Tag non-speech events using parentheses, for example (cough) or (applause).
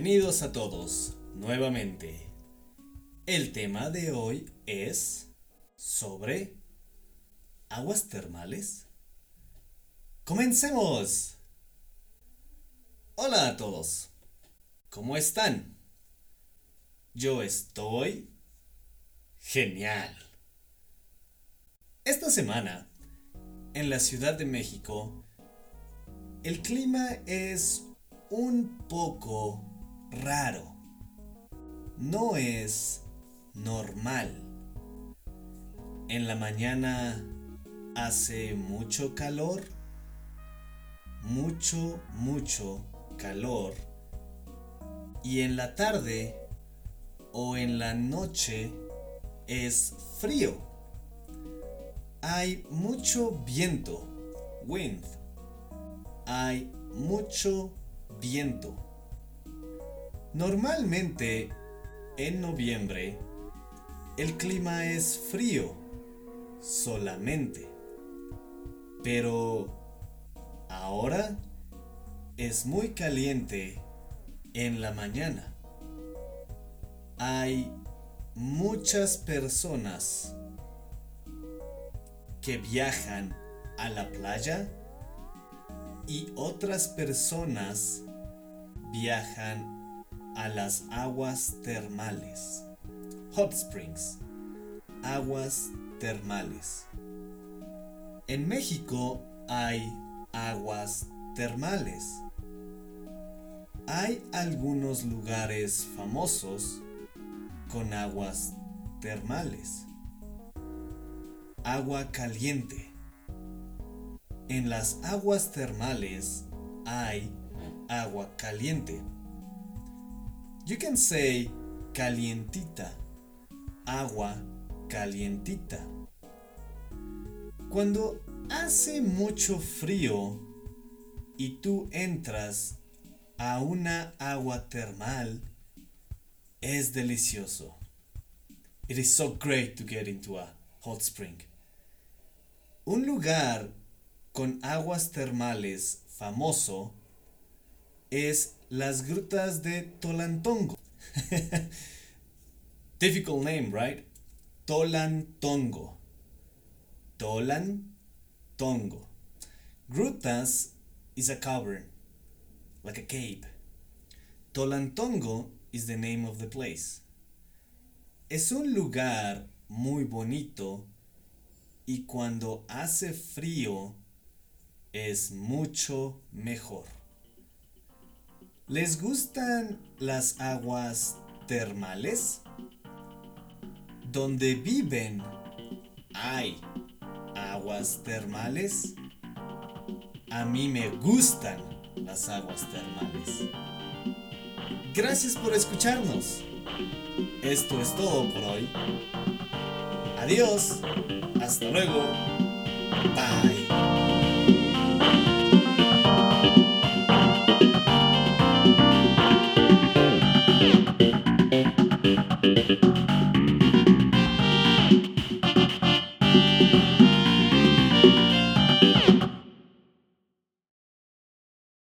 Bienvenidos a todos nuevamente. El tema de hoy es sobre aguas termales. ¡Comencemos! Hola a todos. ¿Cómo están? Yo estoy genial. Esta semana, en la Ciudad de México, el clima es un poco raro. No es normal. En la mañana hace mucho calor. Mucho, mucho calor. Y en la tarde o en la noche es frío. Hay mucho viento. Wind. Hay mucho viento. Normalmente, en noviembre, el clima es frío solamente. Pero ahora es muy caliente en la mañana. Hay muchas personas que viajan a la playa y otras personas viajan a las aguas termales. Hot springs. Aguas termales. En México hay aguas termales. Hay algunos lugares famosos con aguas termales. Agua caliente. En las aguas termales hay agua caliente. You can say calientita, agua calientita. Cuando hace mucho frío y tú entras a una agua termal, es delicioso. It is so great to get into a hot spring. Un lugar con aguas termales famoso es las grutas de Tolantongo. (laughs) Difficult name, right? Tolantongo. Tolantongo. Grutas is a cavern, like a cave. Tolantongo is the name of the place. Es un lugar muy bonito y cuando hace frío es mucho mejor. ¿Les gustan las aguas termales? ¿Donde viven hay aguas termales? A mí me gustan las aguas termales. Gracias por escucharnos. Esto es todo por hoy. Adiós. Hasta luego. Bye.